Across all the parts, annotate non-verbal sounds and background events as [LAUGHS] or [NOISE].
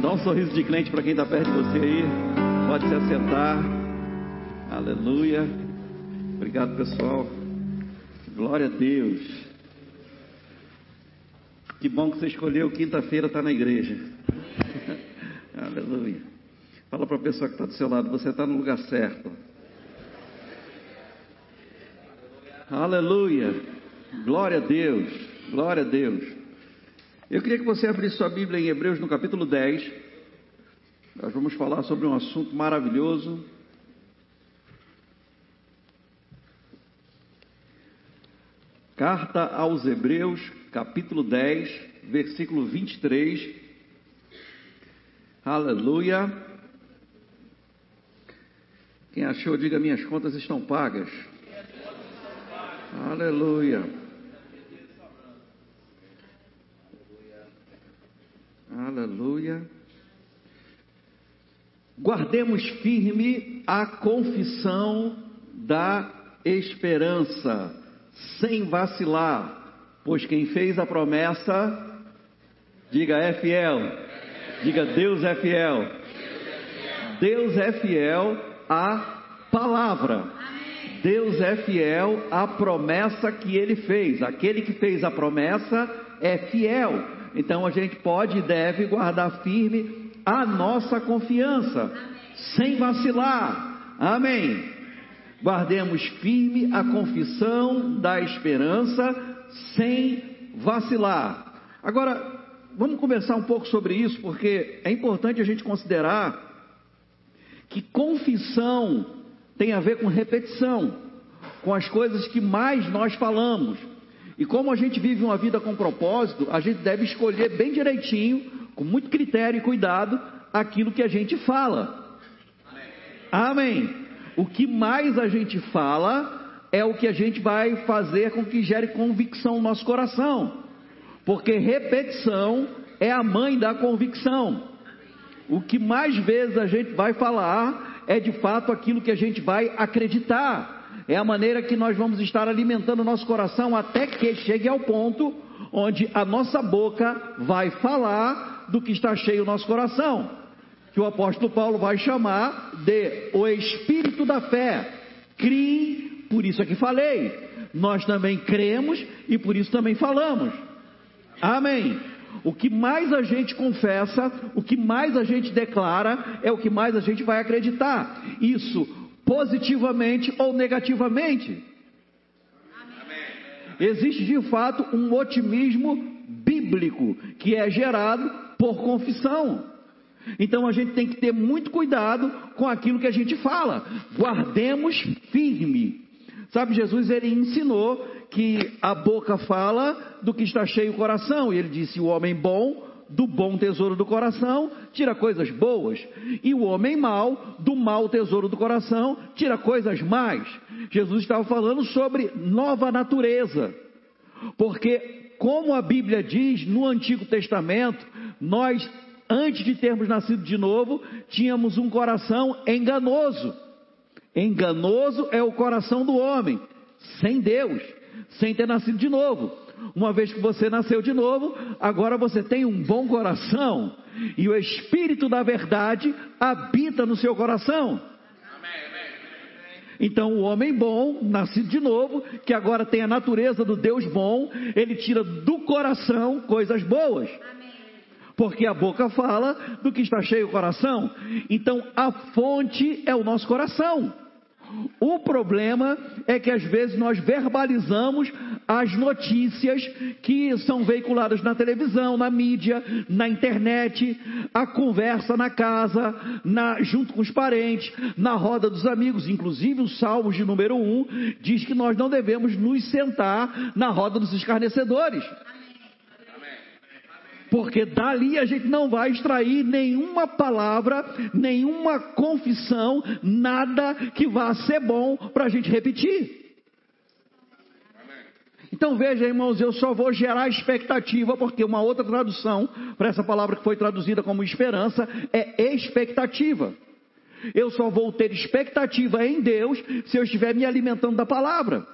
Dá um sorriso de crente para quem está perto de você aí. Pode se assentar. Aleluia. Obrigado, pessoal. Glória a Deus. Que bom que você escolheu quinta-feira estar tá na igreja. [LAUGHS] Aleluia. Fala para a pessoa que está do seu lado, você está no lugar certo. Aleluia. Glória a Deus. Glória a Deus. Eu queria que você abrisse sua Bíblia em Hebreus no capítulo 10. Nós vamos falar sobre um assunto maravilhoso. Carta aos Hebreus, capítulo 10, versículo 23. Aleluia. Quem achou, diga: minhas contas estão pagas. Aleluia. Aleluia. Guardemos firme a confissão da esperança, sem vacilar, pois quem fez a promessa, diga é fiel, diga Deus é fiel. Deus é fiel à palavra. Deus é fiel à promessa que ele fez. Aquele que fez a promessa é fiel. Então a gente pode e deve guardar firme a nossa confiança, sem vacilar. Amém. Guardemos firme a confissão da esperança, sem vacilar. Agora, vamos conversar um pouco sobre isso, porque é importante a gente considerar que confissão tem a ver com repetição, com as coisas que mais nós falamos. E como a gente vive uma vida com propósito, a gente deve escolher bem direitinho, com muito critério e cuidado, aquilo que a gente fala. Amém. O que mais a gente fala é o que a gente vai fazer com que gere convicção no nosso coração. Porque repetição é a mãe da convicção. O que mais vezes a gente vai falar é de fato aquilo que a gente vai acreditar é a maneira que nós vamos estar alimentando o nosso coração até que chegue ao ponto onde a nossa boca vai falar do que está cheio o nosso coração, que o apóstolo Paulo vai chamar de o espírito da fé. Crie, por isso é que falei. Nós também cremos e por isso também falamos. Amém. O que mais a gente confessa, o que mais a gente declara, é o que mais a gente vai acreditar. Isso positivamente ou negativamente. Existe de fato um otimismo bíblico que é gerado por confissão. Então a gente tem que ter muito cuidado com aquilo que a gente fala. Guardemos firme. Sabe, Jesus ele ensinou que a boca fala do que está cheio o coração. E ele disse: o homem bom do bom tesouro do coração, tira coisas boas. E o homem mau, do mau tesouro do coração, tira coisas más. Jesus estava falando sobre nova natureza. Porque, como a Bíblia diz no Antigo Testamento, nós, antes de termos nascido de novo, tínhamos um coração enganoso. Enganoso é o coração do homem, sem Deus, sem ter nascido de novo. Uma vez que você nasceu de novo, agora você tem um bom coração e o Espírito da Verdade habita no seu coração. Então, o homem bom, nascido de novo, que agora tem a natureza do Deus bom, ele tira do coração coisas boas. Porque a boca fala do que está cheio o coração. Então, a fonte é o nosso coração. O problema é que às vezes nós verbalizamos as notícias que são veiculadas na televisão, na mídia, na internet, a conversa na casa, na, junto com os parentes, na roda dos amigos. Inclusive o Salmos de número 1 diz que nós não devemos nos sentar na roda dos escarnecedores. Porque dali a gente não vai extrair nenhuma palavra, nenhuma confissão, nada que vá ser bom para a gente repetir. Então veja, irmãos, eu só vou gerar expectativa, porque uma outra tradução para essa palavra que foi traduzida como esperança é expectativa. Eu só vou ter expectativa em Deus se eu estiver me alimentando da palavra.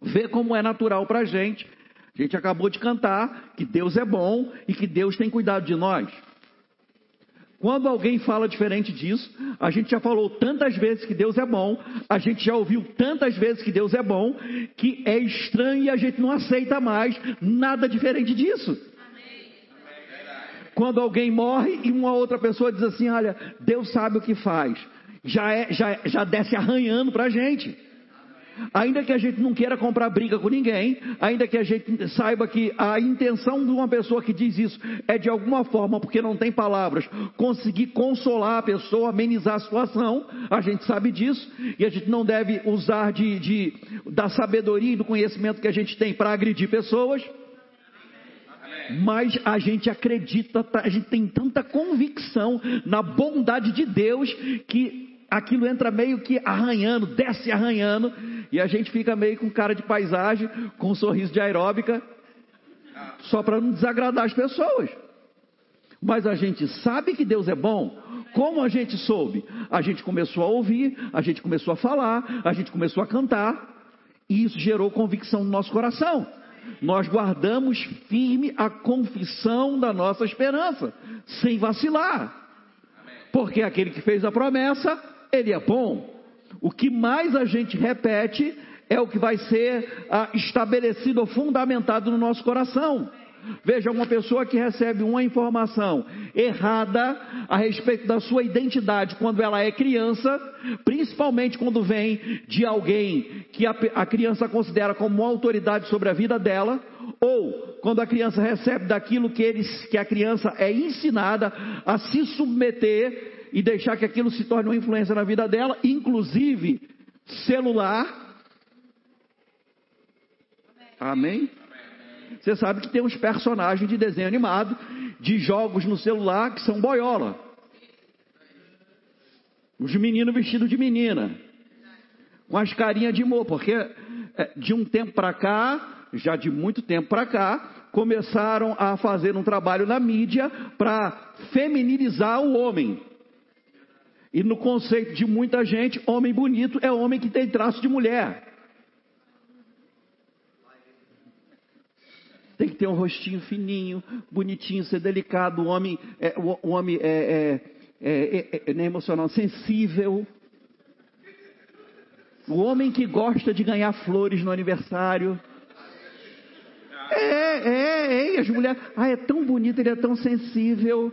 Vê como é natural para a gente a gente acabou de cantar que Deus é bom e que Deus tem cuidado de nós. Quando alguém fala diferente disso, a gente já falou tantas vezes que Deus é bom, a gente já ouviu tantas vezes que Deus é bom, que é estranho e a gente não aceita mais nada diferente disso. Quando alguém morre e uma outra pessoa diz assim: Olha, Deus sabe o que faz, já, é, já, já desce arranhando para a gente. Ainda que a gente não queira comprar briga com ninguém, ainda que a gente saiba que a intenção de uma pessoa que diz isso é de alguma forma, porque não tem palavras, conseguir consolar a pessoa, amenizar a situação, a gente sabe disso, e a gente não deve usar de, de da sabedoria e do conhecimento que a gente tem para agredir pessoas. Mas a gente acredita, a gente tem tanta convicção na bondade de Deus que aquilo entra meio que arranhando, desce arranhando, e a gente fica meio com cara de paisagem, com um sorriso de aeróbica, só para não desagradar as pessoas. Mas a gente sabe que Deus é bom. Como a gente soube? A gente começou a ouvir, a gente começou a falar, a gente começou a cantar, e isso gerou convicção no nosso coração. Nós guardamos firme a confissão da nossa esperança, sem vacilar. Porque aquele que fez a promessa ele é bom. O que mais a gente repete é o que vai ser ah, estabelecido ou fundamentado no nosso coração. Veja, uma pessoa que recebe uma informação errada a respeito da sua identidade quando ela é criança, principalmente quando vem de alguém que a, a criança considera como uma autoridade sobre a vida dela, ou quando a criança recebe daquilo que, eles, que a criança é ensinada a se submeter e deixar que aquilo se torne uma influência na vida dela, inclusive celular. Amém? Você sabe que tem uns personagens de desenho animado, de jogos no celular que são boiola. Os meninos vestidos de menina, com as carinhas de amor, porque é, de um tempo para cá, já de muito tempo para cá, começaram a fazer um trabalho na mídia para feminilizar o homem. E no conceito de muita gente, homem bonito é homem que tem traço de mulher. Tem que ter um rostinho fininho, bonitinho, ser delicado. O homem é, o, homem é, é, é, é, é emocional, sensível. O homem que gosta de ganhar flores no aniversário. É, é, é. As mulheres. Ah, é tão bonito, ele é tão sensível.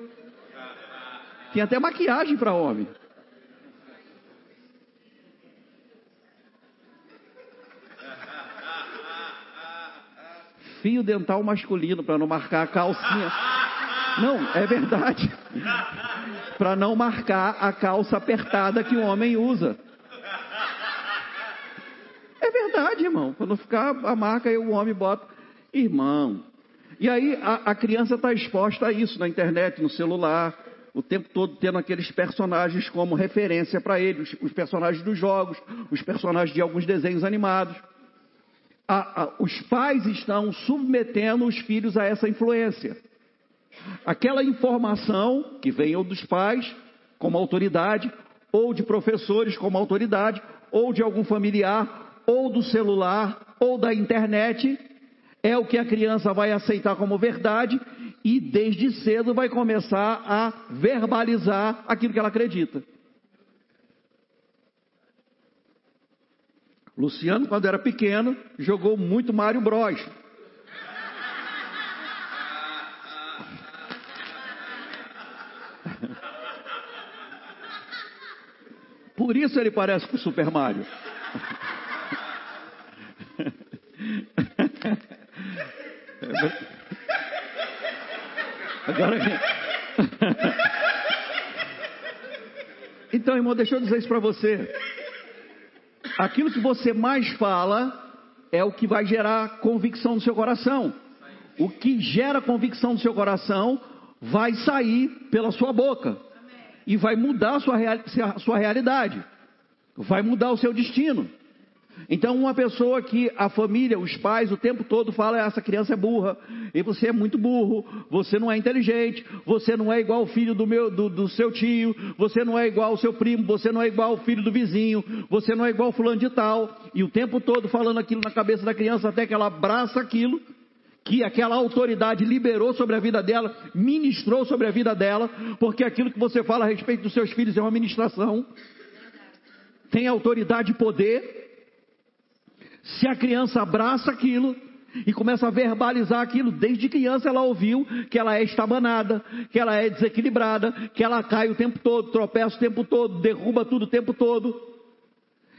Tem até maquiagem para homem. Fio dental masculino para não marcar a calcinha. Não, é verdade. para não marcar a calça apertada que o homem usa. É verdade, irmão. Quando ficar a marca, o homem bota. Irmão. E aí a, a criança está exposta a isso na internet, no celular, o tempo todo tendo aqueles personagens como referência para ele, os, os personagens dos jogos, os personagens de alguns desenhos animados a, a, os pais estão submetendo os filhos a essa influência. Aquela informação que vem ou dos pais, como autoridade, ou de professores como autoridade, ou de algum familiar, ou do celular, ou da internet, é o que a criança vai aceitar como verdade e desde cedo vai começar a verbalizar aquilo que ela acredita. Luciano, quando era pequeno, jogou muito Mario Bros. Por isso ele parece com o Super Mario. Agora. Então, irmão, deixa eu dizer isso para você. Aquilo que você mais fala é o que vai gerar convicção no seu coração. O que gera convicção no seu coração vai sair pela sua boca e vai mudar a sua, a sua realidade, vai mudar o seu destino. Então, uma pessoa que a família, os pais, o tempo todo fala: essa criança é burra, e você é muito burro, você não é inteligente, você não é igual o filho do, meu, do, do seu tio, você não é igual o seu primo, você não é igual o filho do vizinho, você não é igual fulano de tal, e o tempo todo falando aquilo na cabeça da criança até que ela abraça aquilo que aquela autoridade liberou sobre a vida dela, ministrou sobre a vida dela, porque aquilo que você fala a respeito dos seus filhos é uma ministração, tem autoridade e poder. Se a criança abraça aquilo e começa a verbalizar aquilo, desde criança ela ouviu que ela é estabanada, que ela é desequilibrada, que ela cai o tempo todo, tropeça o tempo todo, derruba tudo o tempo todo.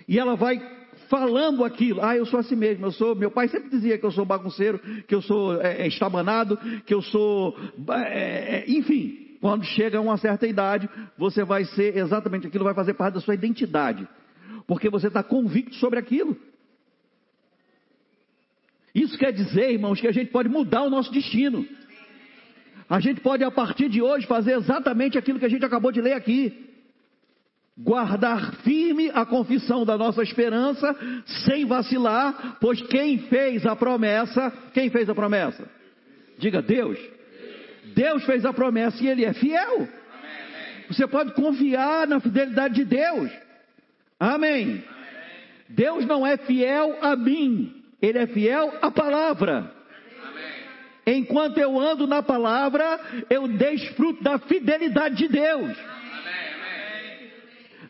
E ela vai falando aquilo. Ah, eu sou assim mesmo, eu sou. Meu pai sempre dizia que eu sou bagunceiro, que eu sou é, é estabanado, que eu sou. É, é, enfim, quando chega a uma certa idade, você vai ser exatamente aquilo, vai fazer parte da sua identidade. Porque você está convicto sobre aquilo. Isso quer dizer, irmãos, que a gente pode mudar o nosso destino. A gente pode, a partir de hoje, fazer exatamente aquilo que a gente acabou de ler aqui. Guardar firme a confissão da nossa esperança, sem vacilar, pois quem fez a promessa, quem fez a promessa? Diga Deus. Deus fez a promessa e Ele é fiel. Você pode confiar na fidelidade de Deus. Amém. Deus não é fiel a mim, ele é fiel à palavra. Enquanto eu ando na palavra, eu desfruto da fidelidade de Deus.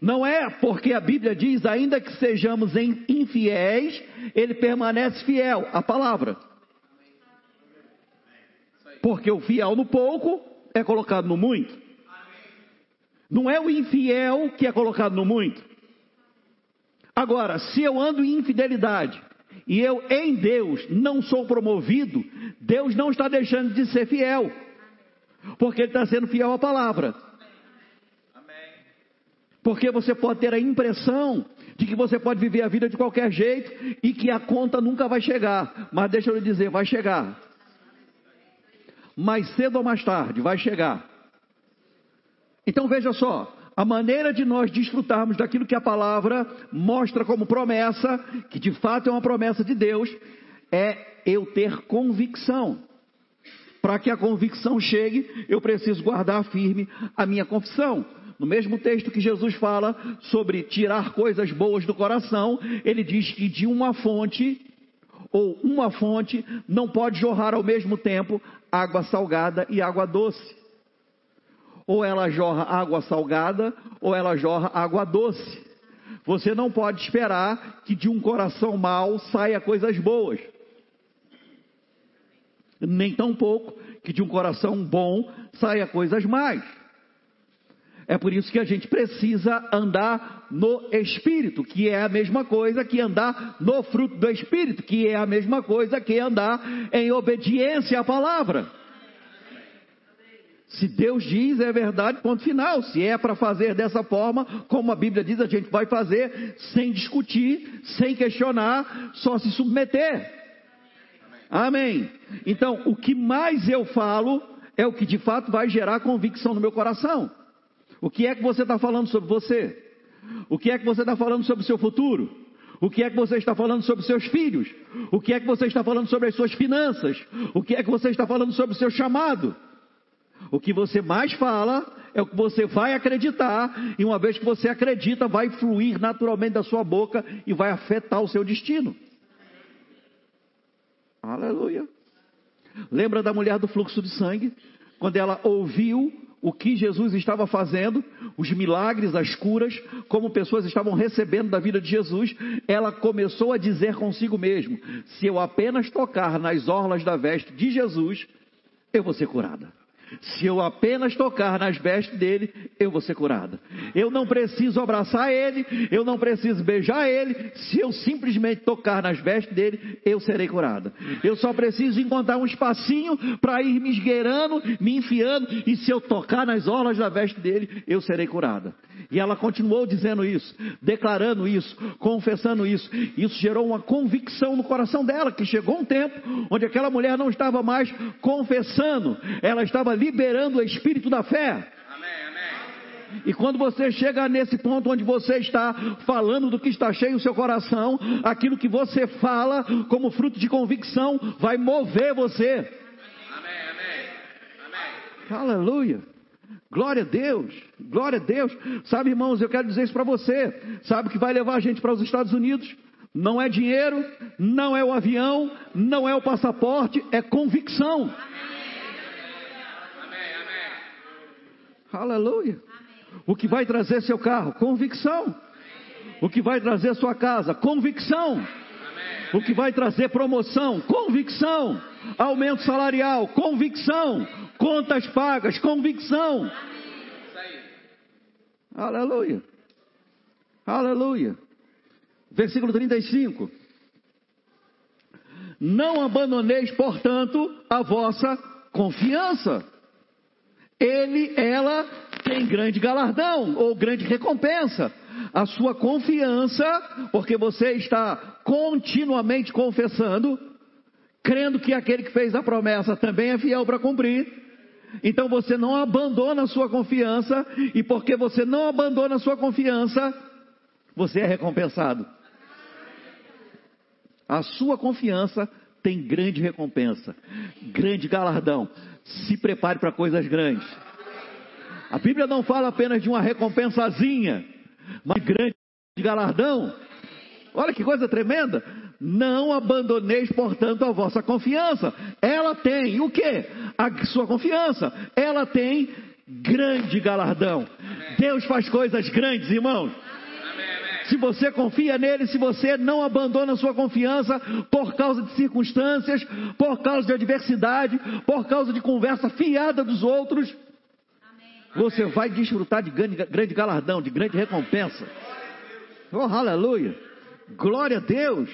Não é porque a Bíblia diz, ainda que sejamos infiéis, ele permanece fiel à palavra. Porque o fiel no pouco é colocado no muito. Não é o infiel que é colocado no muito. Agora, se eu ando em infidelidade, e eu em Deus não sou promovido, Deus não está deixando de ser fiel, porque Ele está sendo fiel à palavra. Porque você pode ter a impressão de que você pode viver a vida de qualquer jeito e que a conta nunca vai chegar. Mas deixa eu lhe dizer, vai chegar. Mais cedo ou mais tarde, vai chegar. Então veja só, a maneira de nós desfrutarmos daquilo que a palavra mostra como promessa, que de fato é uma promessa de Deus, é eu ter convicção. Para que a convicção chegue, eu preciso guardar firme a minha confissão. No mesmo texto que Jesus fala sobre tirar coisas boas do coração, ele diz que de uma fonte, ou uma fonte, não pode jorrar ao mesmo tempo água salgada e água doce ou ela jorra água salgada, ou ela jorra água doce. Você não pode esperar que de um coração mau saia coisas boas. Nem tão pouco que de um coração bom saia coisas mais. É por isso que a gente precisa andar no Espírito, que é a mesma coisa que andar no fruto do Espírito, que é a mesma coisa que andar em obediência à palavra. Se Deus diz, é verdade, ponto final. Se é para fazer dessa forma, como a Bíblia diz, a gente vai fazer sem discutir, sem questionar, só se submeter. Amém. Então, o que mais eu falo é o que de fato vai gerar convicção no meu coração. O que é que você está falando sobre você? O que é que você está falando sobre o seu futuro? O que é que você está falando sobre seus filhos? O que é que você está falando sobre as suas finanças? O que é que você está falando sobre o seu chamado? O que você mais fala é o que você vai acreditar, e uma vez que você acredita, vai fluir naturalmente da sua boca e vai afetar o seu destino. Aleluia. Lembra da mulher do fluxo de sangue? Quando ela ouviu o que Jesus estava fazendo, os milagres, as curas, como pessoas estavam recebendo da vida de Jesus, ela começou a dizer consigo mesmo: se eu apenas tocar nas orlas da veste de Jesus, eu vou ser curada. Se eu apenas tocar nas vestes dele, eu vou ser curada. Eu não preciso abraçar ele, eu não preciso beijar ele. Se eu simplesmente tocar nas vestes dele, eu serei curada. Eu só preciso encontrar um espacinho para ir me esgueirando, me enfiando, e se eu tocar nas orlas da veste dele, eu serei curada. E ela continuou dizendo isso, declarando isso, confessando isso. Isso gerou uma convicção no coração dela, que chegou um tempo onde aquela mulher não estava mais confessando, ela estava liberando o espírito da fé. E quando você chega nesse ponto onde você está falando do que está cheio o seu coração, aquilo que você fala como fruto de convicção vai mover você. Amém, amém, amém. Aleluia. Glória a Deus, glória a Deus. Sabe, irmãos, eu quero dizer isso para você. Sabe que vai levar a gente para os Estados Unidos? Não é dinheiro, não é o avião, não é o passaporte, é convicção. Aleluia. O que vai trazer seu carro? Convicção. O que vai trazer sua casa? Convicção. O que vai trazer promoção? Convicção. Aumento salarial? Convicção. Contas pagas? Convicção. Aleluia. Aleluia. Versículo 35. Não abandoneis, portanto, a vossa confiança. Ele, ela tem grande galardão ou grande recompensa. A sua confiança, porque você está continuamente confessando, crendo que aquele que fez a promessa também é fiel para cumprir. Então você não abandona a sua confiança, e porque você não abandona a sua confiança, você é recompensado. A sua confiança tem grande recompensa, grande galardão. Se prepare para coisas grandes. A Bíblia não fala apenas de uma recompensazinha, mas grande galardão. Olha que coisa tremenda. Não abandoneis, portanto, a vossa confiança. Ela tem o que? A sua confiança. Ela tem grande galardão. Deus faz coisas grandes, irmãos. Se você confia nele, se você não abandona sua confiança por causa de circunstâncias, por causa de adversidade, por causa de conversa fiada dos outros, você vai desfrutar de grande, grande galardão, de grande recompensa. Oh, aleluia! Glória a Deus!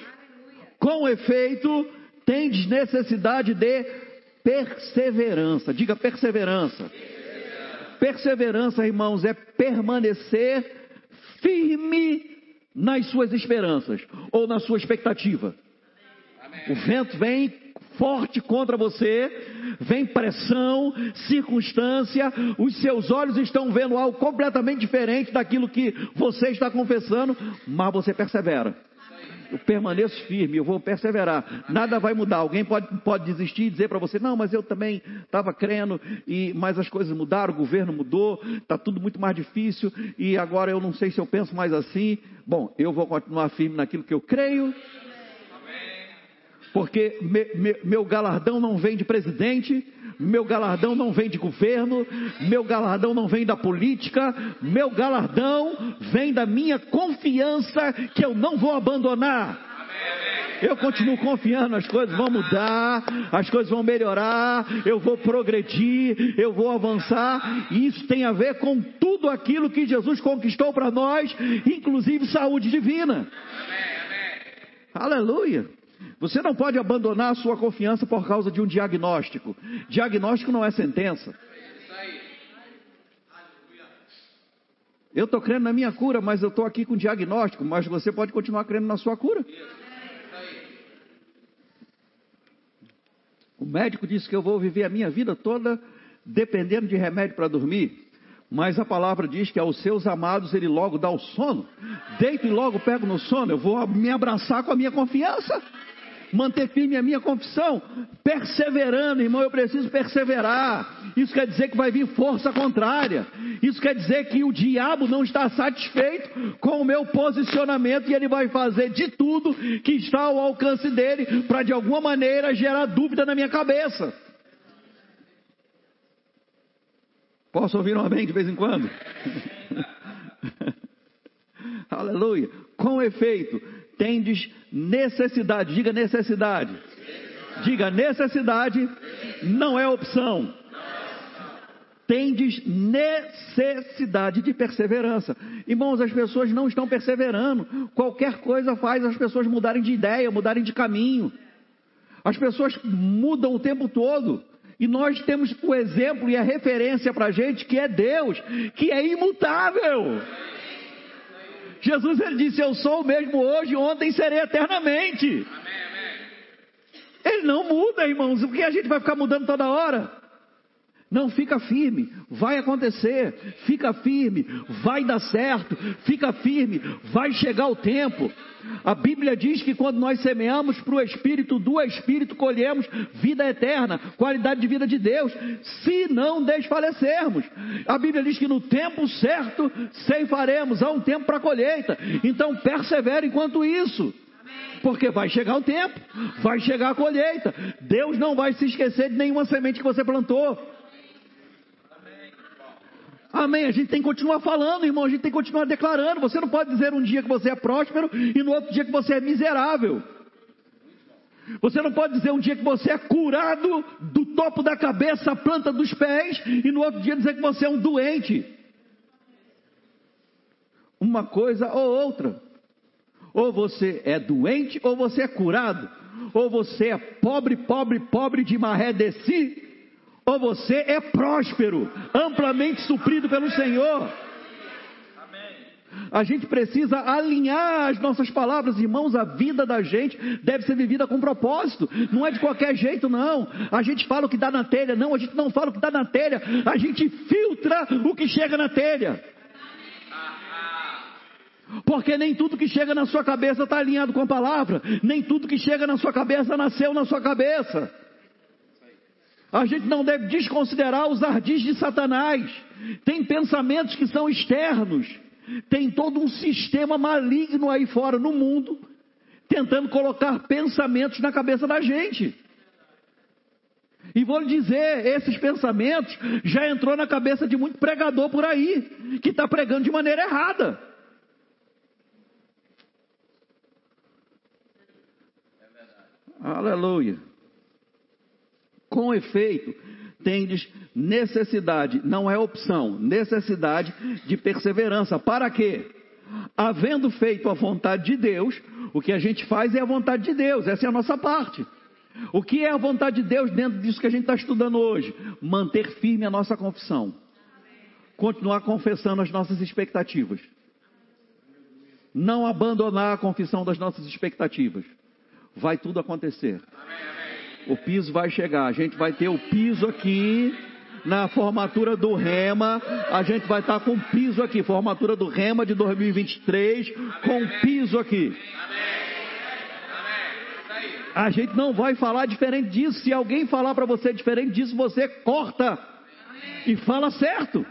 Com efeito, tendes necessidade de perseverança. Diga perseverança. Perseverança, irmãos, é permanecer firme nas suas esperanças ou na sua expectativa. O vento vem forte contra você, vem pressão, circunstância, os seus olhos estão vendo algo completamente diferente daquilo que você está confessando, mas você persevera. Eu permaneço firme, eu vou perseverar. Nada vai mudar. Alguém pode, pode desistir e dizer para você: não, mas eu também estava crendo, e, mas as coisas mudaram, o governo mudou, está tudo muito mais difícil, e agora eu não sei se eu penso mais assim. Bom, eu vou continuar firme naquilo que eu creio, porque me, me, meu galardão não vem de presidente, meu galardão não vem de governo, meu galardão não vem da política, meu galardão vem da minha confiança que eu não vou abandonar. Eu continuo confiando, as coisas vão mudar, as coisas vão melhorar, eu vou progredir, eu vou avançar, e isso tem a ver com tudo aquilo que Jesus conquistou para nós, inclusive saúde divina. Aleluia. Você não pode abandonar a sua confiança por causa de um diagnóstico. Diagnóstico não é sentença. Eu estou crendo na minha cura, mas eu estou aqui com diagnóstico. Mas você pode continuar crendo na sua cura. O médico disse que eu vou viver a minha vida toda dependendo de remédio para dormir. Mas a palavra diz que aos seus amados ele logo dá o sono. Deito e logo pego no sono. Eu vou me abraçar com a minha confiança manter firme a minha confissão, perseverando, irmão, eu preciso perseverar. Isso quer dizer que vai vir força contrária. Isso quer dizer que o diabo não está satisfeito com o meu posicionamento e ele vai fazer de tudo que está ao alcance dele para de alguma maneira gerar dúvida na minha cabeça. Posso ouvir um amém de vez em quando? [LAUGHS] Aleluia. Com efeito, tendes necessidade. Diga necessidade. Diga necessidade não é opção. Tendes necessidade de perseverança. Irmãos, as pessoas não estão perseverando. Qualquer coisa faz as pessoas mudarem de ideia, mudarem de caminho. As pessoas mudam o tempo todo. E nós temos o exemplo e a referência para a gente que é Deus, que é imutável. Jesus ele disse: Eu sou o mesmo hoje, ontem serei eternamente. Ele não muda, irmãos. Por que a gente vai ficar mudando toda hora? Não fica firme, vai acontecer. Fica firme, vai dar certo. Fica firme, vai chegar o tempo. A Bíblia diz que quando nós semeamos para o Espírito, do Espírito colhemos vida eterna, qualidade de vida de Deus, se não desfalecermos. A Bíblia diz que no tempo certo ceifaremos, há um tempo para a colheita. Então persevere enquanto isso. Porque vai chegar o tempo, vai chegar a colheita. Deus não vai se esquecer de nenhuma semente que você plantou. Amém. A gente tem que continuar falando, irmão. A gente tem que continuar declarando. Você não pode dizer um dia que você é próspero e no outro dia que você é miserável. Você não pode dizer um dia que você é curado do topo da cabeça à planta dos pés e no outro dia dizer que você é um doente. Uma coisa ou outra. Ou você é doente ou você é curado. Ou você é pobre, pobre, pobre de maré de si. Ou você é próspero, amplamente suprido pelo Senhor. A gente precisa alinhar as nossas palavras, irmãos. A vida da gente deve ser vivida com propósito. Não é de qualquer jeito, não. A gente fala o que dá na telha, não. A gente não fala o que dá na telha. A gente filtra o que chega na telha. Porque nem tudo que chega na sua cabeça está alinhado com a palavra. Nem tudo que chega na sua cabeça nasceu na sua cabeça. A gente não deve desconsiderar os ardis de Satanás. Tem pensamentos que são externos. Tem todo um sistema maligno aí fora no mundo, tentando colocar pensamentos na cabeça da gente. E vou lhe dizer, esses pensamentos já entrou na cabeça de muito pregador por aí, que está pregando de maneira errada. Aleluia. Com efeito, tendes necessidade, não é opção, necessidade de perseverança. Para quê? Havendo feito a vontade de Deus, o que a gente faz é a vontade de Deus, essa é a nossa parte. O que é a vontade de Deus dentro disso que a gente está estudando hoje? Manter firme a nossa confissão. Continuar confessando as nossas expectativas. Não abandonar a confissão das nossas expectativas. Vai tudo acontecer. O piso vai chegar. A gente vai ter o piso aqui na formatura do Rema. A gente vai estar com piso aqui. Formatura do Rema de 2023 com piso aqui. A gente não vai falar diferente disso. Se alguém falar para você diferente disso, você corta e fala certo.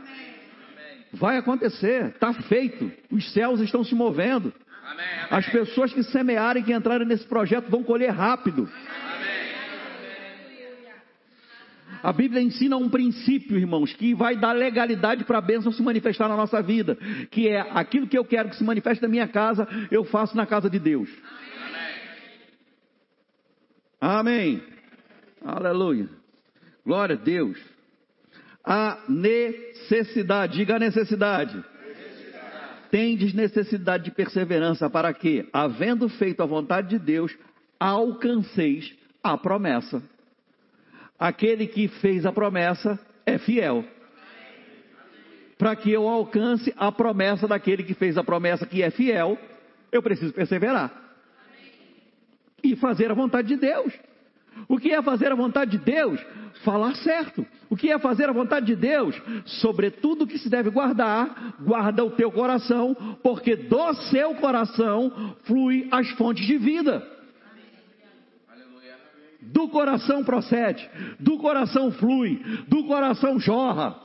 Vai acontecer, está feito. Os céus estão se movendo. As pessoas que semearem, que entrarem nesse projeto, vão colher rápido. A Bíblia ensina um princípio, irmãos, que vai dar legalidade para a bênção se manifestar na nossa vida, que é aquilo que eu quero que se manifeste na minha casa, eu faço na casa de Deus. Amém. Aleluia. Glória a Deus. A necessidade, diga a necessidade. necessidade. Tendes necessidade de perseverança para que, havendo feito a vontade de Deus, alcanceis a promessa. Aquele que fez a promessa é fiel. Para que eu alcance a promessa daquele que fez a promessa que é fiel, eu preciso perseverar. E fazer a vontade de Deus. O que é fazer a vontade de Deus? Falar certo. O que é fazer a vontade de Deus? Sobretudo que se deve guardar, guarda o teu coração, porque do seu coração flui as fontes de vida. Do coração procede, do coração flui, do coração jorra.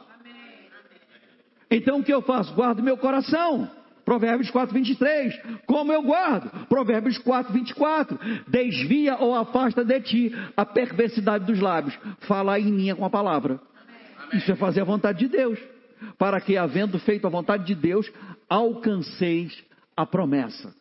Então o que eu faço? Guardo meu coração. Provérbios 4, 23. Como eu guardo? Provérbios 4, 24. Desvia ou afasta de ti a perversidade dos lábios. Fala em linha com a palavra. Isso é fazer a vontade de Deus. Para que, havendo feito a vontade de Deus, alcanceis a promessa.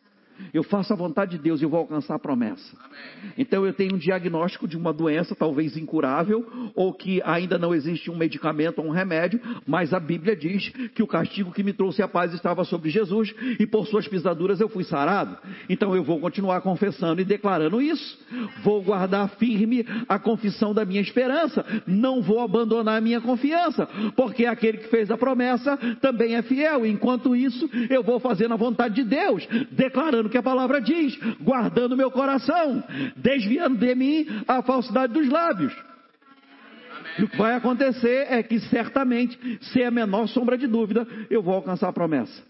Eu faço a vontade de Deus e eu vou alcançar a promessa. Amém. Então eu tenho um diagnóstico de uma doença talvez incurável ou que ainda não existe um medicamento ou um remédio, mas a Bíblia diz que o castigo que me trouxe a paz estava sobre Jesus e por suas pisaduras eu fui sarado. Então eu vou continuar confessando e declarando isso. Vou guardar firme a confissão da minha esperança. Não vou abandonar a minha confiança, porque aquele que fez a promessa também é fiel. Enquanto isso, eu vou fazendo a vontade de Deus, declarando que a palavra diz, guardando meu coração, desviando de mim a falsidade dos lábios. E o que vai acontecer é que certamente, sem a menor sombra de dúvida, eu vou alcançar a promessa.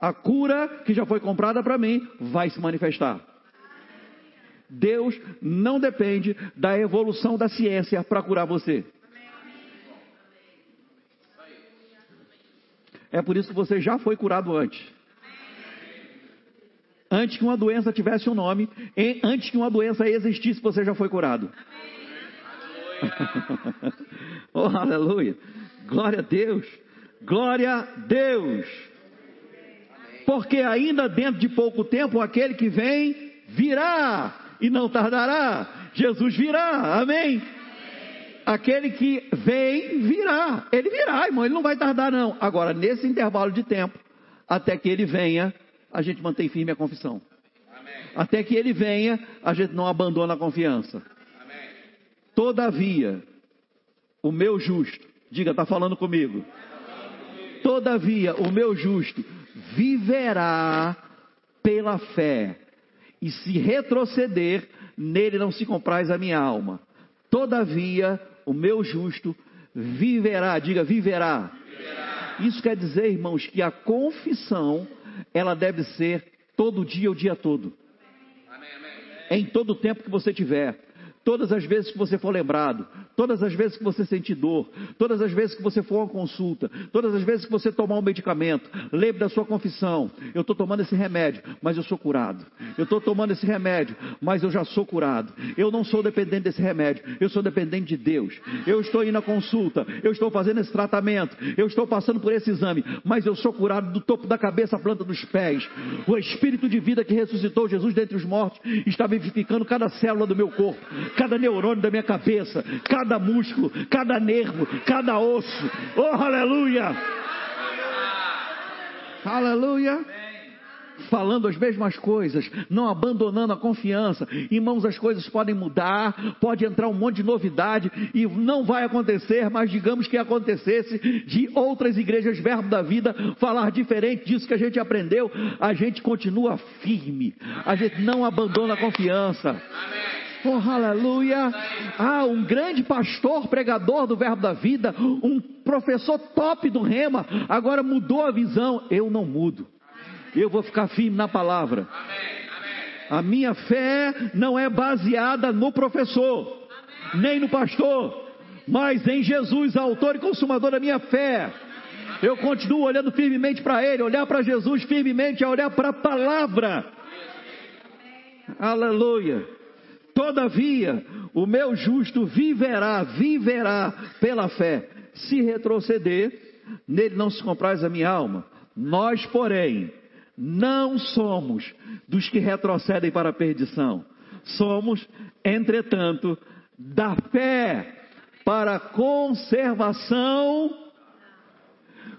A cura que já foi comprada para mim vai se manifestar. Deus não depende da evolução da ciência para curar você. É por isso que você já foi curado antes. Antes que uma doença tivesse um nome, antes que uma doença existisse, você já foi curado. [LAUGHS] oh, aleluia. Glória a Deus. Glória a Deus. Porque ainda dentro de pouco tempo aquele que vem virá e não tardará. Jesus virá. Amém. Aquele que vem virá. Ele virá, irmão. Ele não vai tardar, não. Agora, nesse intervalo de tempo, até que ele venha, a gente mantém firme a confissão. Amém. Até que ele venha, a gente não abandona a confiança. Amém. Todavia, o meu justo, diga, está falando comigo. Todavia, o meu justo viverá pela fé, e se retroceder, nele não se compraz a minha alma. Todavia, o meu justo viverá, diga viverá. viverá. Isso quer dizer, irmãos, que a confissão, ela deve ser todo dia, o dia todo. Amém, amém. Em todo o tempo que você tiver. Todas as vezes que você for lembrado, todas as vezes que você sentir dor, todas as vezes que você for a uma consulta, todas as vezes que você tomar um medicamento, lembre da sua confissão. Eu estou tomando esse remédio, mas eu sou curado. Eu estou tomando esse remédio, mas eu já sou curado. Eu não sou dependente desse remédio, eu sou dependente de Deus. Eu estou indo à consulta, eu estou fazendo esse tratamento, eu estou passando por esse exame, mas eu sou curado do topo da cabeça à planta dos pés. O Espírito de vida que ressuscitou Jesus dentre os mortos está vivificando cada célula do meu corpo cada neurônio da minha cabeça, cada músculo, cada nervo, cada osso. Oh, aleluia! Aleluia! falando as mesmas coisas, não abandonando a confiança. Irmãos, as coisas podem mudar, pode entrar um monte de novidade e não vai acontecer, mas digamos que acontecesse de outras igrejas Verbo da Vida falar diferente disso que a gente aprendeu, a gente continua firme, a gente não abandona a confiança. Amém. Oh, aleluia! Ah, um grande pastor, pregador do Verbo da Vida, um professor top do Rema, agora mudou a visão. Eu não mudo. Eu vou ficar firme na palavra. A minha fé não é baseada no professor, nem no pastor, mas em Jesus, autor e consumador da minha fé. Eu continuo olhando firmemente para Ele, olhar para Jesus firmemente, é olhar para a palavra. Aleluia. Todavia, o meu justo viverá, viverá pela fé. Se retroceder, nele não se compraz a minha alma. Nós, porém, não somos dos que retrocedem para a perdição. Somos, entretanto, da fé para a conservação.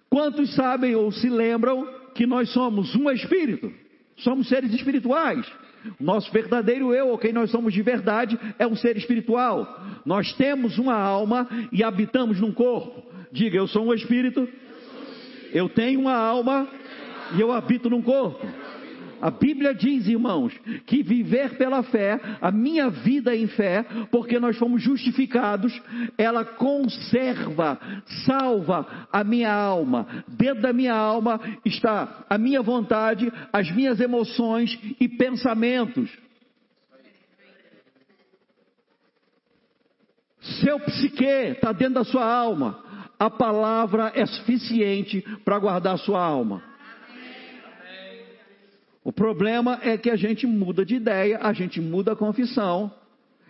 Quantos sabem ou se lembram que nós somos um espírito? Somos seres espirituais. Nosso verdadeiro eu, ou quem nós somos de verdade, é um ser espiritual. Nós temos uma alma e habitamos num corpo. Diga, eu sou um espírito, eu tenho uma alma e eu habito num corpo. A Bíblia diz, irmãos, que viver pela fé, a minha vida em fé, porque nós fomos justificados, ela conserva, salva a minha alma. Dentro da minha alma está a minha vontade, as minhas emoções e pensamentos. Seu psique está dentro da sua alma. A palavra é suficiente para guardar sua alma. O problema é que a gente muda de ideia, a gente muda a confissão.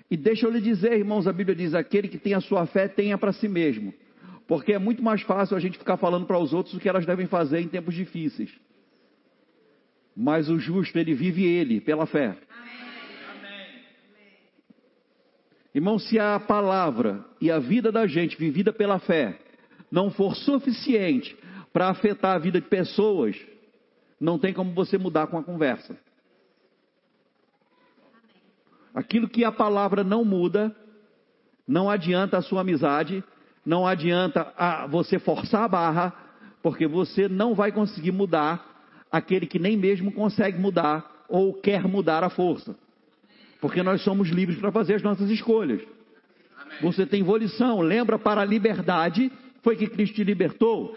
E deixa eu lhe dizer, irmãos, a Bíblia diz: aquele que tem a sua fé, tenha para si mesmo. Porque é muito mais fácil a gente ficar falando para os outros o que elas devem fazer em tempos difíceis. Mas o justo, ele vive ele, pela fé. Amém. Irmão, se a palavra e a vida da gente vivida pela fé não for suficiente para afetar a vida de pessoas, não tem como você mudar com a conversa. Aquilo que a palavra não muda, não adianta a sua amizade, não adianta a você forçar a barra, porque você não vai conseguir mudar aquele que nem mesmo consegue mudar ou quer mudar a força. Porque nós somos livres para fazer as nossas escolhas. Você tem volição, lembra para a liberdade foi que Cristo te libertou.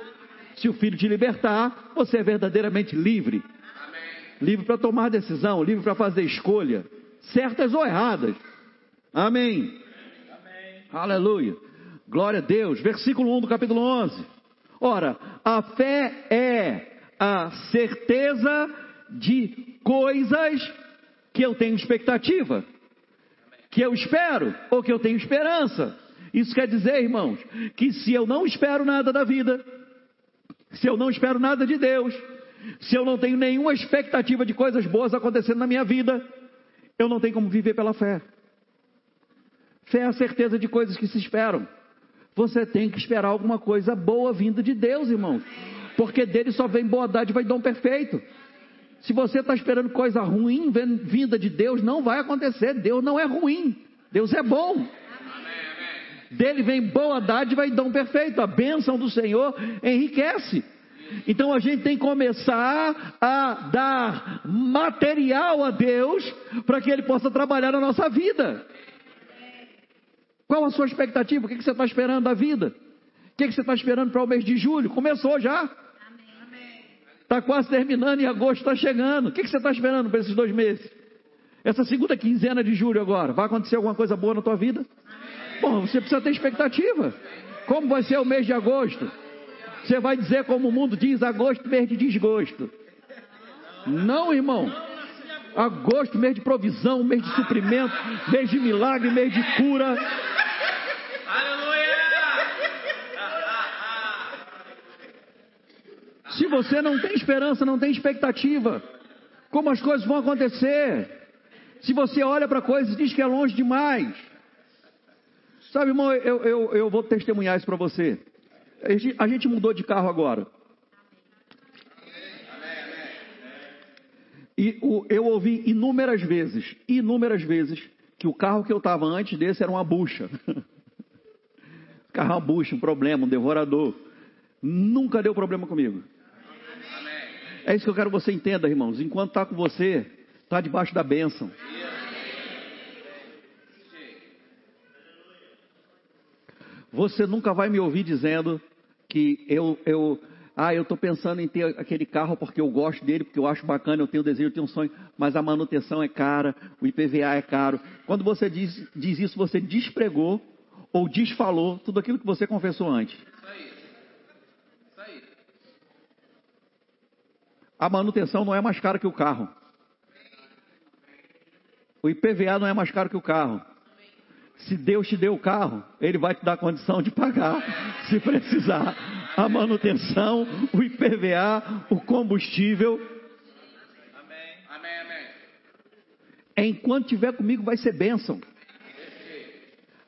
Se o Filho te libertar, você é verdadeiramente livre. Amém. Livre para tomar decisão, livre para fazer escolha, certas ou erradas. Amém. Amém. Aleluia. Glória a Deus. Versículo 1 do capítulo 11. Ora, a fé é a certeza de coisas que eu tenho expectativa, que eu espero ou que eu tenho esperança. Isso quer dizer, irmãos, que se eu não espero nada da vida, se eu não espero nada de Deus, se eu não tenho nenhuma expectativa de coisas boas acontecendo na minha vida, eu não tenho como viver pela fé. Fé é a certeza de coisas que se esperam. Você tem que esperar alguma coisa boa vinda de Deus, irmãos. Porque dele só vem boa dádiva e dom perfeito. Se você está esperando coisa ruim vinda de Deus, não vai acontecer. Deus não é ruim. Deus é bom. Dele vem boa dádiva e dom perfeito. A bênção do Senhor enriquece. Então a gente tem que começar a dar material a Deus para que Ele possa trabalhar na nossa vida. Qual a sua expectativa? O que você está esperando da vida? O que você está esperando para o mês de julho? Começou já. Está quase terminando e agosto está chegando. O que você está esperando para esses dois meses? Essa segunda quinzena de julho agora, vai acontecer alguma coisa boa na tua vida? Bom, você precisa ter expectativa. Como vai ser o mês de agosto? Você vai dizer como o mundo diz, agosto, mês de desgosto. Não, irmão. Agosto, mês de provisão, mês de suprimento, mês de milagre, mês de cura. Se você não tem esperança, não tem expectativa, como as coisas vão acontecer? Se você olha para coisas e diz que é longe demais. Sabe, irmão, eu, eu, eu vou testemunhar isso para você. A gente mudou de carro agora. E eu ouvi inúmeras vezes, inúmeras vezes, que o carro que eu estava antes desse era uma bucha. [LAUGHS] carro é uma bucha, um problema, um devorador. Nunca deu problema comigo. É isso que eu quero que você entenda, irmãos. Enquanto está com você, está debaixo da bênção. Você nunca vai me ouvir dizendo que eu, eu ah, eu estou pensando em ter aquele carro porque eu gosto dele, porque eu acho bacana, eu tenho desejo, eu tenho um sonho, mas a manutenção é cara, o IPVA é caro. Quando você diz, diz isso, você despregou ou desfalou tudo aquilo que você confessou antes. Isso aí. A manutenção não é mais cara que o carro. O IPVA não é mais caro que o carro. Se Deus te deu o carro, Ele vai te dar condição de pagar, se precisar, a manutenção, o IPVA, o combustível. Amém, amém, amém. Enquanto tiver comigo, vai ser bênção.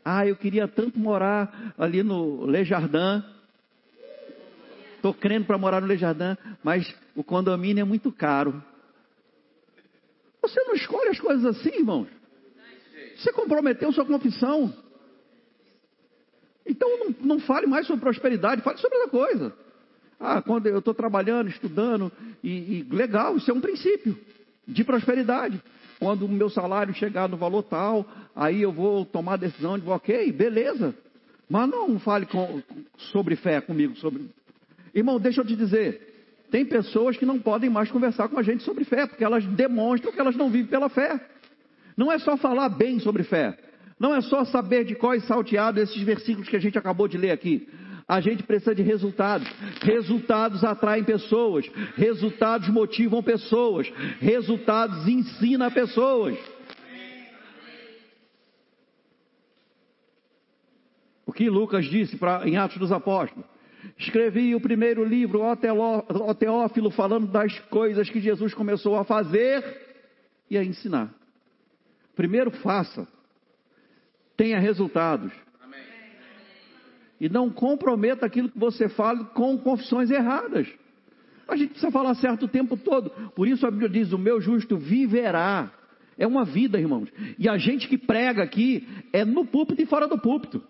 Ah, eu queria tanto morar ali no Le Jardin. Estou crendo para morar no Le mas o condomínio é muito caro. Você não escolhe as coisas assim, irmãos. Você comprometeu sua confissão. Então não, não fale mais sobre prosperidade, fale sobre outra coisa. Ah, quando eu estou trabalhando, estudando, e, e legal, isso é um princípio de prosperidade. Quando o meu salário chegar no valor tal, aí eu vou tomar a decisão de, ok, beleza. Mas não fale com, sobre fé comigo. Sobre... Irmão, deixa eu te dizer. Tem pessoas que não podem mais conversar com a gente sobre fé, porque elas demonstram que elas não vivem pela fé. Não é só falar bem sobre fé. Não é só saber de qual é salteado esses versículos que a gente acabou de ler aqui. A gente precisa de resultados. Resultados atraem pessoas. Resultados motivam pessoas. Resultados ensinam pessoas. O que Lucas disse pra, em Atos dos Apóstolos? Escrevi o primeiro livro, o Teófilo, falando das coisas que Jesus começou a fazer e a ensinar. Primeiro faça. Tenha resultados. Amém. E não comprometa aquilo que você fala com confissões erradas. A gente precisa falar certo o tempo todo. Por isso a Bíblia diz: o meu justo viverá. É uma vida, irmãos. E a gente que prega aqui é no púlpito e fora do púlpito.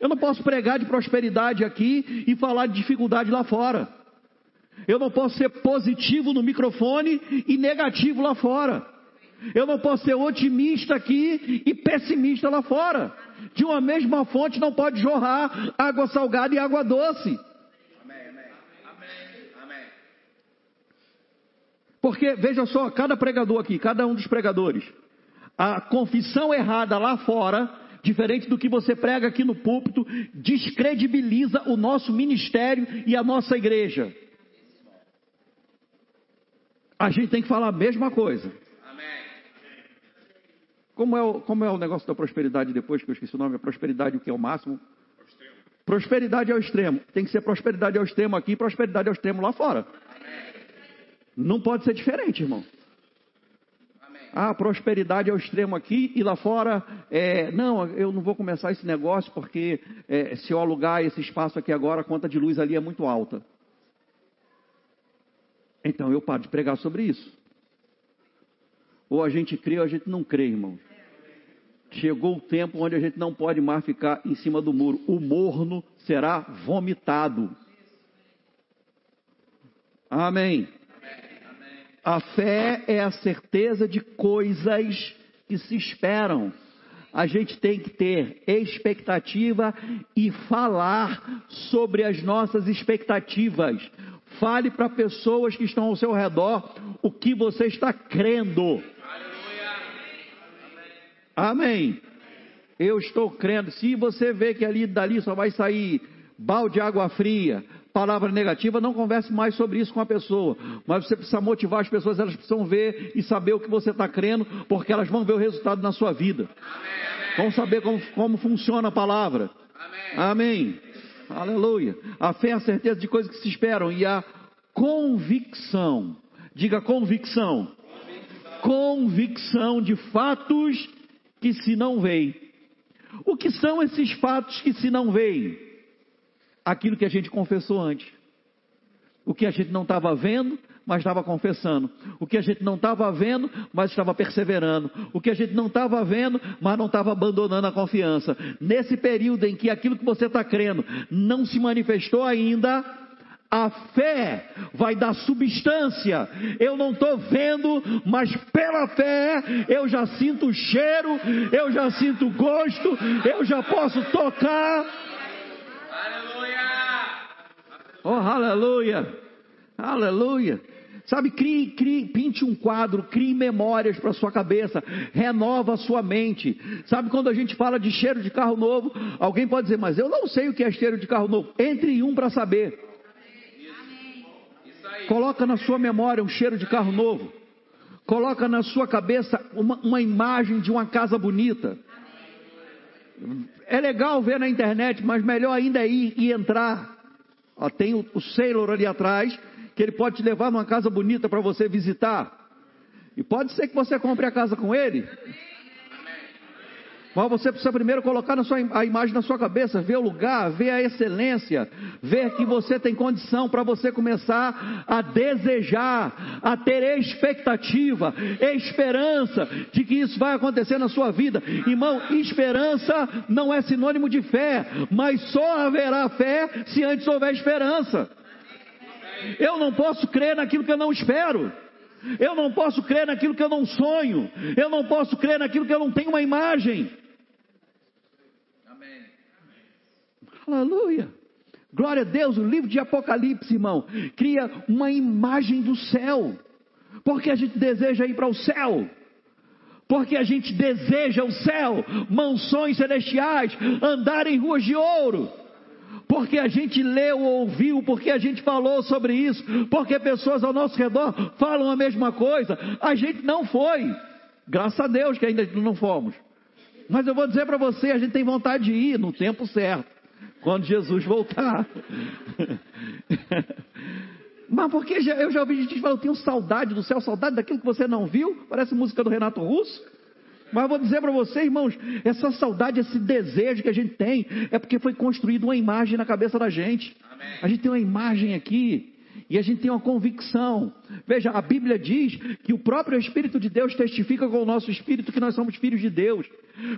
Eu não posso pregar de prosperidade aqui e falar de dificuldade lá fora. Eu não posso ser positivo no microfone e negativo lá fora. Eu não posso ser otimista aqui e pessimista lá fora. De uma mesma fonte não pode jorrar água salgada e água doce. Porque, veja só, cada pregador aqui, cada um dos pregadores, a confissão errada lá fora, diferente do que você prega aqui no púlpito, descredibiliza o nosso ministério e a nossa igreja. a gente tem que falar a mesma coisa. Como é, o, como é o negócio da prosperidade depois, que eu esqueci o nome? A prosperidade, o que é o máximo? Prosperidade ao extremo. Tem que ser prosperidade ao extremo aqui e prosperidade ao extremo lá fora. Não pode ser diferente, irmão. Ah, prosperidade ao extremo aqui e lá fora, é, não, eu não vou começar esse negócio porque é, se eu alugar esse espaço aqui agora, a conta de luz ali é muito alta. Então eu paro de pregar sobre isso. Ou a gente crê ou a gente não crê, irmãos. Chegou o tempo onde a gente não pode mais ficar em cima do muro. O morno será vomitado. Amém. A fé é a certeza de coisas que se esperam. A gente tem que ter expectativa e falar sobre as nossas expectativas. Fale para pessoas que estão ao seu redor o que você está crendo. Amém. Eu estou crendo. Se você vê que ali dali só vai sair balde de água fria, palavra negativa, não converse mais sobre isso com a pessoa. Mas você precisa motivar as pessoas, elas precisam ver e saber o que você está crendo, porque elas vão ver o resultado na sua vida. Amém. Vão saber como, como funciona a palavra. Amém. Amém. Aleluia. A fé é a certeza de coisas que se esperam e a convicção. Diga convicção. Convicção, convicção de fatos que se não veem. O que são esses fatos que se não veem? Aquilo que a gente confessou antes. O que a gente não estava vendo, mas estava confessando. O que a gente não estava vendo, mas estava perseverando. O que a gente não estava vendo, mas não estava abandonando a confiança. Nesse período em que aquilo que você está crendo não se manifestou ainda, a fé vai dar substância. Eu não estou vendo, mas pela fé eu já sinto o cheiro, eu já sinto o gosto, eu já posso tocar. Aleluia! Oh, aleluia! Aleluia! Sabe, crie, crie, pinte um quadro, crie memórias para sua cabeça, renova a sua mente. Sabe, quando a gente fala de cheiro de carro novo, alguém pode dizer, mas eu não sei o que é cheiro de carro novo. Entre em um para saber. Coloca na sua memória um cheiro de carro novo. Coloca na sua cabeça uma, uma imagem de uma casa bonita. É legal ver na internet, mas melhor ainda é ir e entrar. Ó, tem o, o Sailor ali atrás, que ele pode te levar numa casa bonita para você visitar. E pode ser que você compre a casa com ele. Mas você precisa primeiro colocar sua, a imagem na sua cabeça, ver o lugar, ver a excelência, ver que você tem condição para você começar a desejar, a ter expectativa, esperança de que isso vai acontecer na sua vida. Irmão, esperança não é sinônimo de fé, mas só haverá fé se antes houver esperança. Eu não posso crer naquilo que eu não espero. Eu não posso crer naquilo que eu não sonho. Eu não posso crer naquilo que eu não tenho uma imagem. Aleluia. Glória a Deus, o livro de Apocalipse, irmão, cria uma imagem do céu. Porque a gente deseja ir para o céu. Porque a gente deseja o céu, mansões celestiais, andar em ruas de ouro. Porque a gente leu, ouviu, porque a gente falou sobre isso, porque pessoas ao nosso redor falam a mesma coisa. A gente não foi. Graças a Deus que ainda não fomos. Mas eu vou dizer para você, a gente tem vontade de ir no tempo certo quando Jesus voltar. Mas porque eu já ouvi gente falar, eu tenho saudade do céu, saudade daquilo que você não viu, parece música do Renato Russo. Mas vou dizer para você, irmãos, essa saudade, esse desejo que a gente tem, é porque foi construída uma imagem na cabeça da gente. Amém. A gente tem uma imagem aqui, e a gente tem uma convicção. Veja, a Bíblia diz que o próprio Espírito de Deus testifica com o nosso espírito que nós somos filhos de Deus.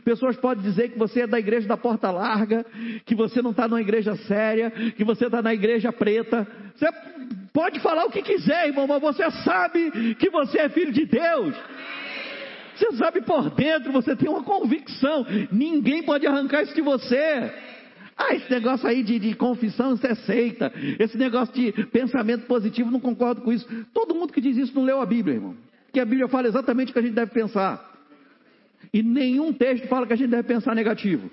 Pessoas podem dizer que você é da igreja da porta larga, que você não está numa igreja séria, que você está na igreja preta. Você pode falar o que quiser, irmão, mas você sabe que você é filho de Deus. Você sabe por dentro, você tem uma convicção. Ninguém pode arrancar isso de você. Ah, esse negócio aí de, de confissão, isso é seita. Esse negócio de pensamento positivo, não concordo com isso. Todo mundo que diz isso não leu a Bíblia, irmão. Porque a Bíblia fala exatamente o que a gente deve pensar. E nenhum texto fala que a gente deve pensar negativo.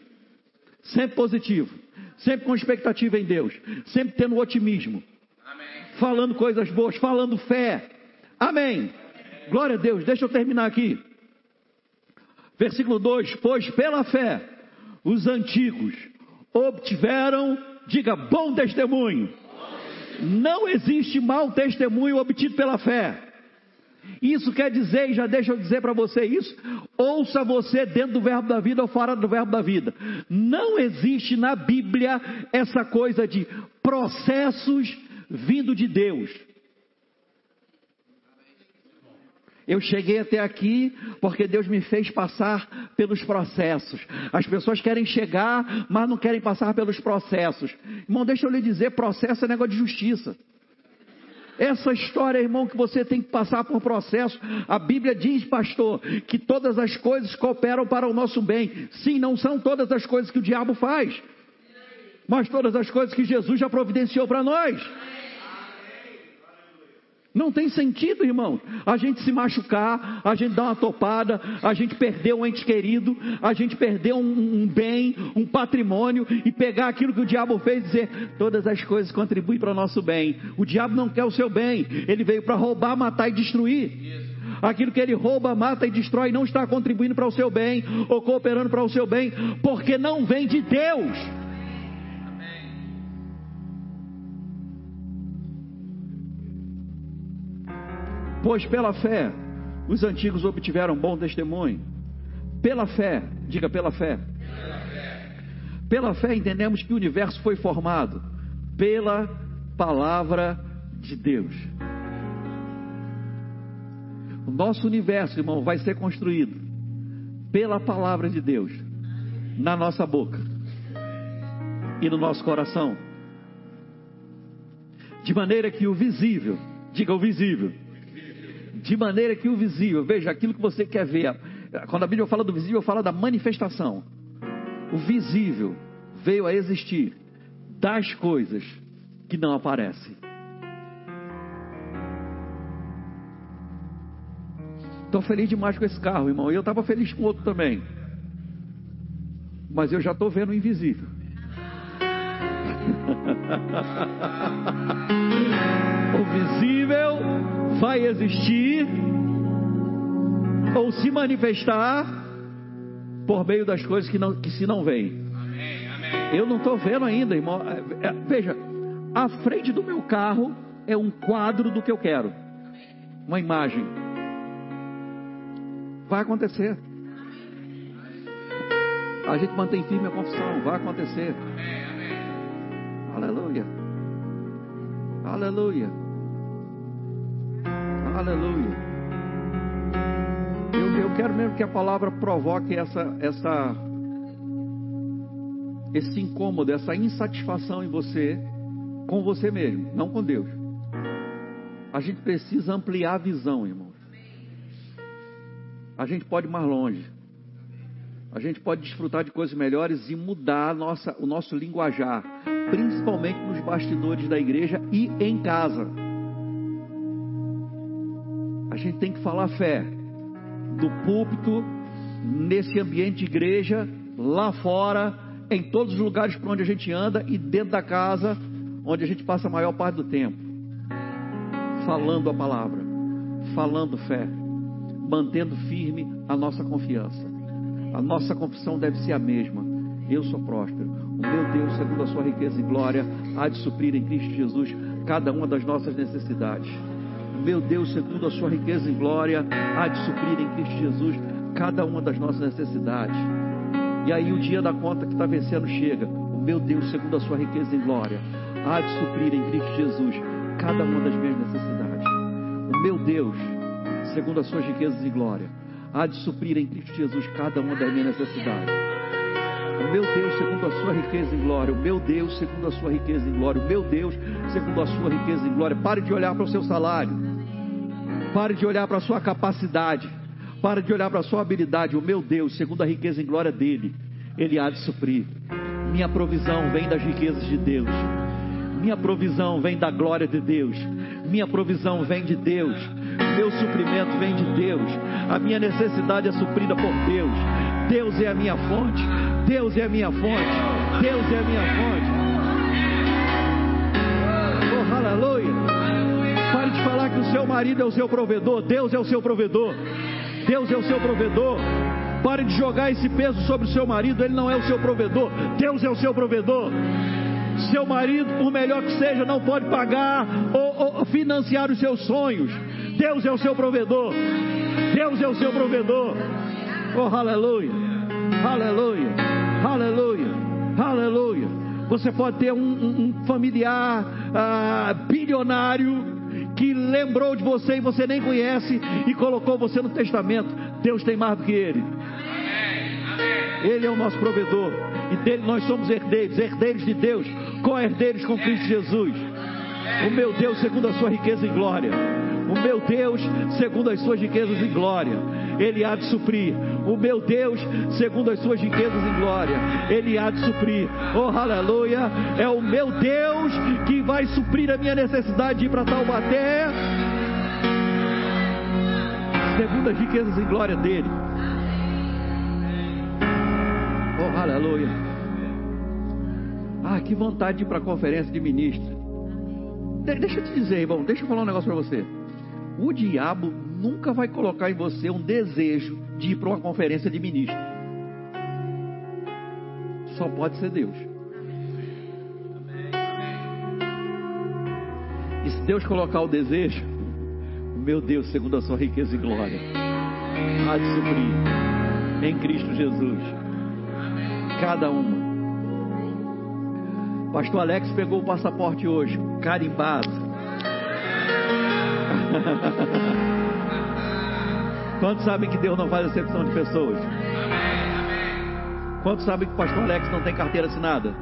Sempre positivo. Sempre com expectativa em Deus. Sempre tendo otimismo. Amém. Falando coisas boas, falando fé. Amém. Glória a Deus. Deixa eu terminar aqui. Versículo 2: Pois pela fé os antigos obtiveram, diga, bom testemunho. Não existe mau testemunho obtido pela fé. Isso quer dizer, e já deixa eu dizer para você isso, ouça você dentro do verbo da vida ou fora do verbo da vida. Não existe na Bíblia essa coisa de processos vindo de Deus. Eu cheguei até aqui porque Deus me fez passar pelos processos. As pessoas querem chegar, mas não querem passar pelos processos. Irmão, deixa eu lhe dizer: processo é negócio de justiça. Essa história, irmão, que você tem que passar por processo. A Bíblia diz, pastor, que todas as coisas cooperam para o nosso bem. Sim, não são todas as coisas que o diabo faz, mas todas as coisas que Jesus já providenciou para nós. Não tem sentido, irmão. A gente se machucar, a gente dar uma topada, a gente perder um ente querido, a gente perder um, um, bem, um patrimônio e pegar aquilo que o diabo fez e dizer: todas as coisas contribuem para o nosso bem. O diabo não quer o seu bem, ele veio para roubar, matar e destruir. Aquilo que ele rouba, mata e destrói não está contribuindo para o seu bem ou cooperando para o seu bem, porque não vem de Deus. Pois pela fé os antigos obtiveram bom testemunho. Pela fé, diga pela fé. Pela fé, pela fé entendemos que o universo foi formado pela palavra de Deus. O nosso universo, irmão, vai ser construído pela palavra de Deus na nossa boca e no nosso coração. De maneira que o visível, diga o visível, de maneira que o visível, veja, aquilo que você quer ver. Quando a Bíblia fala do visível, fala da manifestação. O visível veio a existir das coisas que não aparecem. Estou feliz demais com esse carro, irmão. E eu estava feliz com outro também. Mas eu já estou vendo o invisível. [LAUGHS] o visível vai existir ou se manifestar por meio das coisas que, não, que se não veem. Eu não estou vendo ainda, irmão. É, é, veja, a frente do meu carro é um quadro do que eu quero, uma imagem. Vai acontecer. A gente mantém firme a confissão, vai acontecer. Aleluia. Aleluia. Aleluia. Eu, eu quero mesmo que a palavra provoque essa, essa, esse incômodo, essa insatisfação em você, com você mesmo, não com Deus. A gente precisa ampliar a visão, irmão. A gente pode ir mais longe. A gente pode desfrutar de coisas melhores e mudar nossa, o nosso linguajar, principalmente nos bastidores da igreja e em casa. A gente tem que falar fé. Do púlpito, nesse ambiente de igreja, lá fora, em todos os lugares por onde a gente anda e dentro da casa, onde a gente passa a maior parte do tempo. Falando a palavra, falando fé, mantendo firme a nossa confiança. A nossa confissão deve ser a mesma. Eu sou próspero. O meu Deus, segundo a sua riqueza e glória, há de suprir em Cristo Jesus cada uma das nossas necessidades meu Deus, segundo a sua riqueza em glória, há de suprir em Cristo Jesus cada uma das nossas necessidades. E aí o dia da conta que está vencendo chega. O meu Deus, segundo a sua riqueza em glória, há de suprir em Cristo Jesus cada uma das minhas necessidades. O meu Deus, segundo as suas riquezas em glória, há de suprir em Cristo Jesus cada uma das minhas necessidades. O meu Deus, segundo a sua riqueza em glória, o meu Deus, segundo a sua riqueza em glória, o meu Deus, segundo a sua riqueza em glória. Pare de olhar para o seu salário. Pare de olhar para a sua capacidade. Pare de olhar para a sua habilidade. O meu Deus, segundo a riqueza em glória dele, ele há de suprir. Minha provisão vem das riquezas de Deus. Minha provisão vem da glória de Deus. Minha provisão vem de Deus. Meu suprimento vem de Deus. A minha necessidade é suprida por Deus. Deus é a minha fonte. Deus é a minha fonte. Deus é a minha fonte. Seu marido é o seu provedor, Deus é o seu provedor. Deus é o seu provedor. Pare de jogar esse peso sobre o seu marido, ele não é o seu provedor, Deus é o seu provedor. Seu marido, por melhor que seja, não pode pagar ou, ou financiar os seus sonhos. Deus é o seu provedor. Deus é o seu provedor. Oh, aleluia, aleluia, aleluia, aleluia. Você pode ter um, um, um familiar ah, bilionário que lembrou de você e você nem conhece e colocou você no testamento. Deus tem mais do que ele. Ele é o nosso provedor e dele nós somos herdeiros, herdeiros de Deus, co-herdeiros com Cristo Jesus. O meu Deus, segundo a sua riqueza em glória. O meu Deus, segundo as suas riquezas em glória, Ele há de suprir. O meu Deus, segundo as suas riquezas em glória, Ele há de suprir. Oh, aleluia! É o meu Deus que vai suprir a minha necessidade de ir para Taubaté, segundo as riquezas em glória dele. Oh, aleluia! Ah, que vontade de ir para a conferência de ministro. De deixa eu te dizer, irmão, deixa eu falar um negócio para você. O diabo nunca vai colocar em você um desejo de ir para uma conferência de ministro. Só pode ser Deus. E se Deus colocar o desejo, meu Deus, segundo a sua riqueza e glória, há de suprir em Cristo Jesus. Cada uma. Pastor Alex pegou o passaporte hoje, carimbado. [LAUGHS] Quantos sabem que Deus não faz exceção de pessoas? Quantos sabem que o pastor Alex não tem carteira assinada?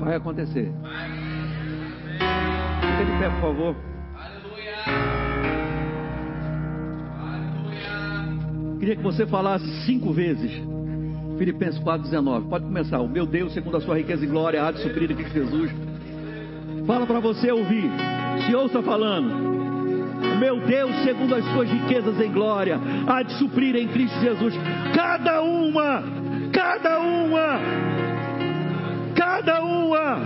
Vai acontecer. Fica de pé, por favor. Queria que você falasse cinco vezes. Filipenses 4,19. Pode começar. O meu Deus, segundo a sua riqueza e glória, há de suprir em Cristo Jesus. Fala para você ouvir. Se ouça falando. Meu Deus, segundo as suas riquezas em glória, há de suprir em Cristo Jesus. Cada uma, cada uma, cada uma.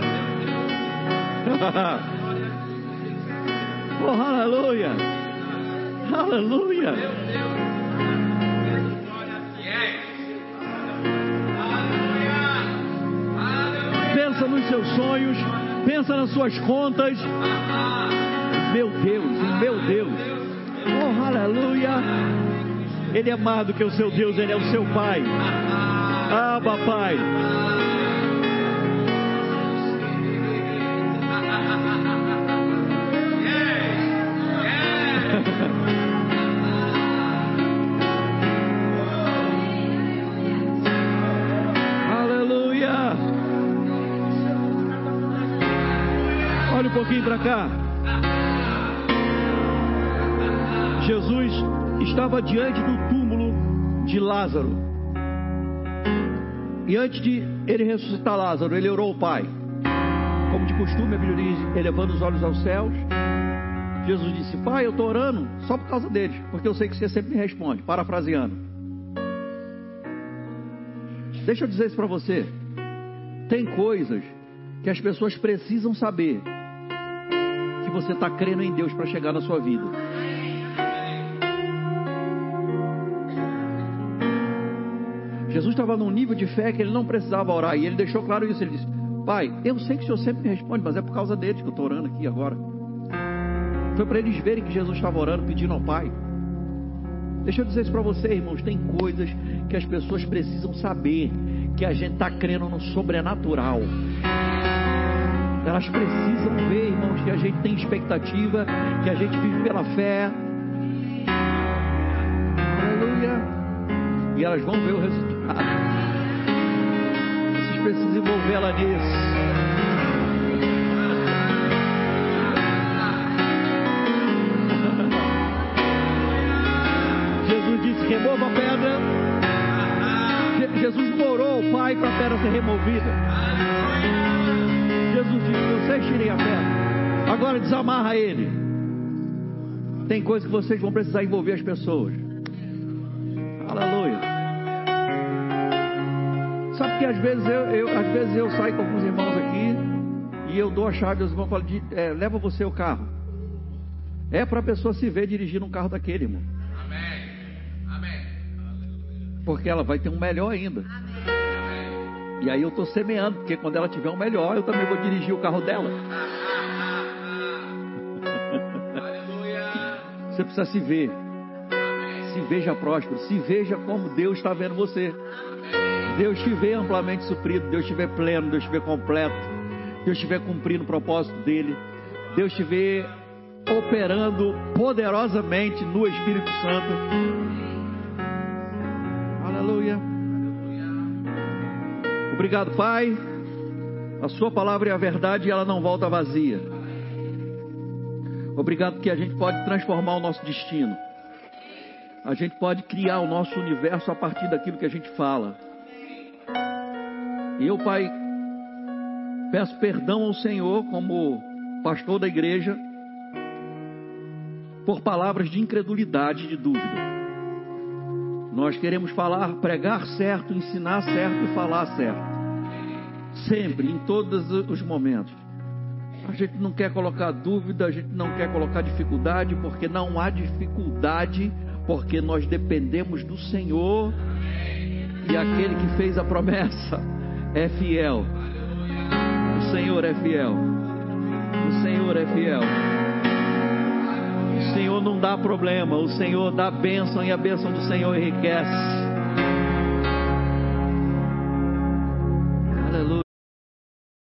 [LAUGHS] oh, aleluia. Aleluia. pensa nos seus sonhos, pensa nas suas contas. Meu Deus, meu Deus. Oh, aleluia. Ele é mais do que o seu Deus, ele é o seu Pai. Ah, papai. Cá. Jesus estava diante do túmulo de Lázaro. E antes de ele ressuscitar Lázaro, ele orou ao Pai. Como de costume, a Bíblia diz, elevando os olhos aos céus. Jesus disse: Pai, eu estou orando só por causa deles, porque eu sei que você sempre me responde, parafraseando. Deixa eu dizer isso para você. Tem coisas que as pessoas precisam saber você está crendo em Deus para chegar na sua vida. Jesus estava num nível de fé que ele não precisava orar e ele deixou claro isso. Ele disse: Pai, eu sei que o Senhor sempre me responde, mas é por causa deles que eu estou orando aqui agora. Foi para eles verem que Jesus estava orando, pedindo ao Pai. Deixa eu dizer isso para você, irmãos. Tem coisas que as pessoas precisam saber que a gente está crendo no sobrenatural. Elas precisam ver, irmãos, que a gente tem expectativa, que a gente vive pela fé. Aleluia. E elas vão ver o resultado. Vocês precisam envolvê-la nisso. [LAUGHS] Jesus disse: remova a pedra. Jesus não orou ao Pai para a pedra ser removida. A pedra. Agora desamarra ele. Tem coisa que vocês vão precisar envolver as pessoas. Aleluia. Sabe que às vezes eu, eu, às vezes eu saio com alguns irmãos aqui e eu dou a chave aos irmãos e falo, é, leva você o carro. É para a pessoa se ver dirigindo um carro daquele, irmão. Amém. Amém. Porque ela vai ter um melhor ainda. Amém. E aí eu estou semeando, porque quando ela tiver um melhor, eu também vou dirigir o carro dela. Você precisa se ver. Se veja próspero. Se veja como Deus está vendo você. Deus te vê amplamente suprido. Deus te vê pleno. Deus te vê completo. Deus te vê cumprindo o propósito dele. Deus te vê operando poderosamente no Espírito Santo. Aleluia. Obrigado, Pai. A Sua palavra é a verdade e ela não volta vazia. Obrigado que a gente pode transformar o nosso destino. A gente pode criar o nosso universo a partir daquilo que a gente fala. E eu, Pai, peço perdão ao Senhor como pastor da igreja por palavras de incredulidade, de dúvida. Nós queremos falar, pregar certo, ensinar certo e falar certo. Sempre, em todos os momentos. A gente não quer colocar dúvida, a gente não quer colocar dificuldade, porque não há dificuldade, porque nós dependemos do Senhor. E aquele que fez a promessa é fiel. O Senhor é fiel. O Senhor é fiel. O Senhor não dá problema, o Senhor dá bênção e a bênção do Senhor enriquece.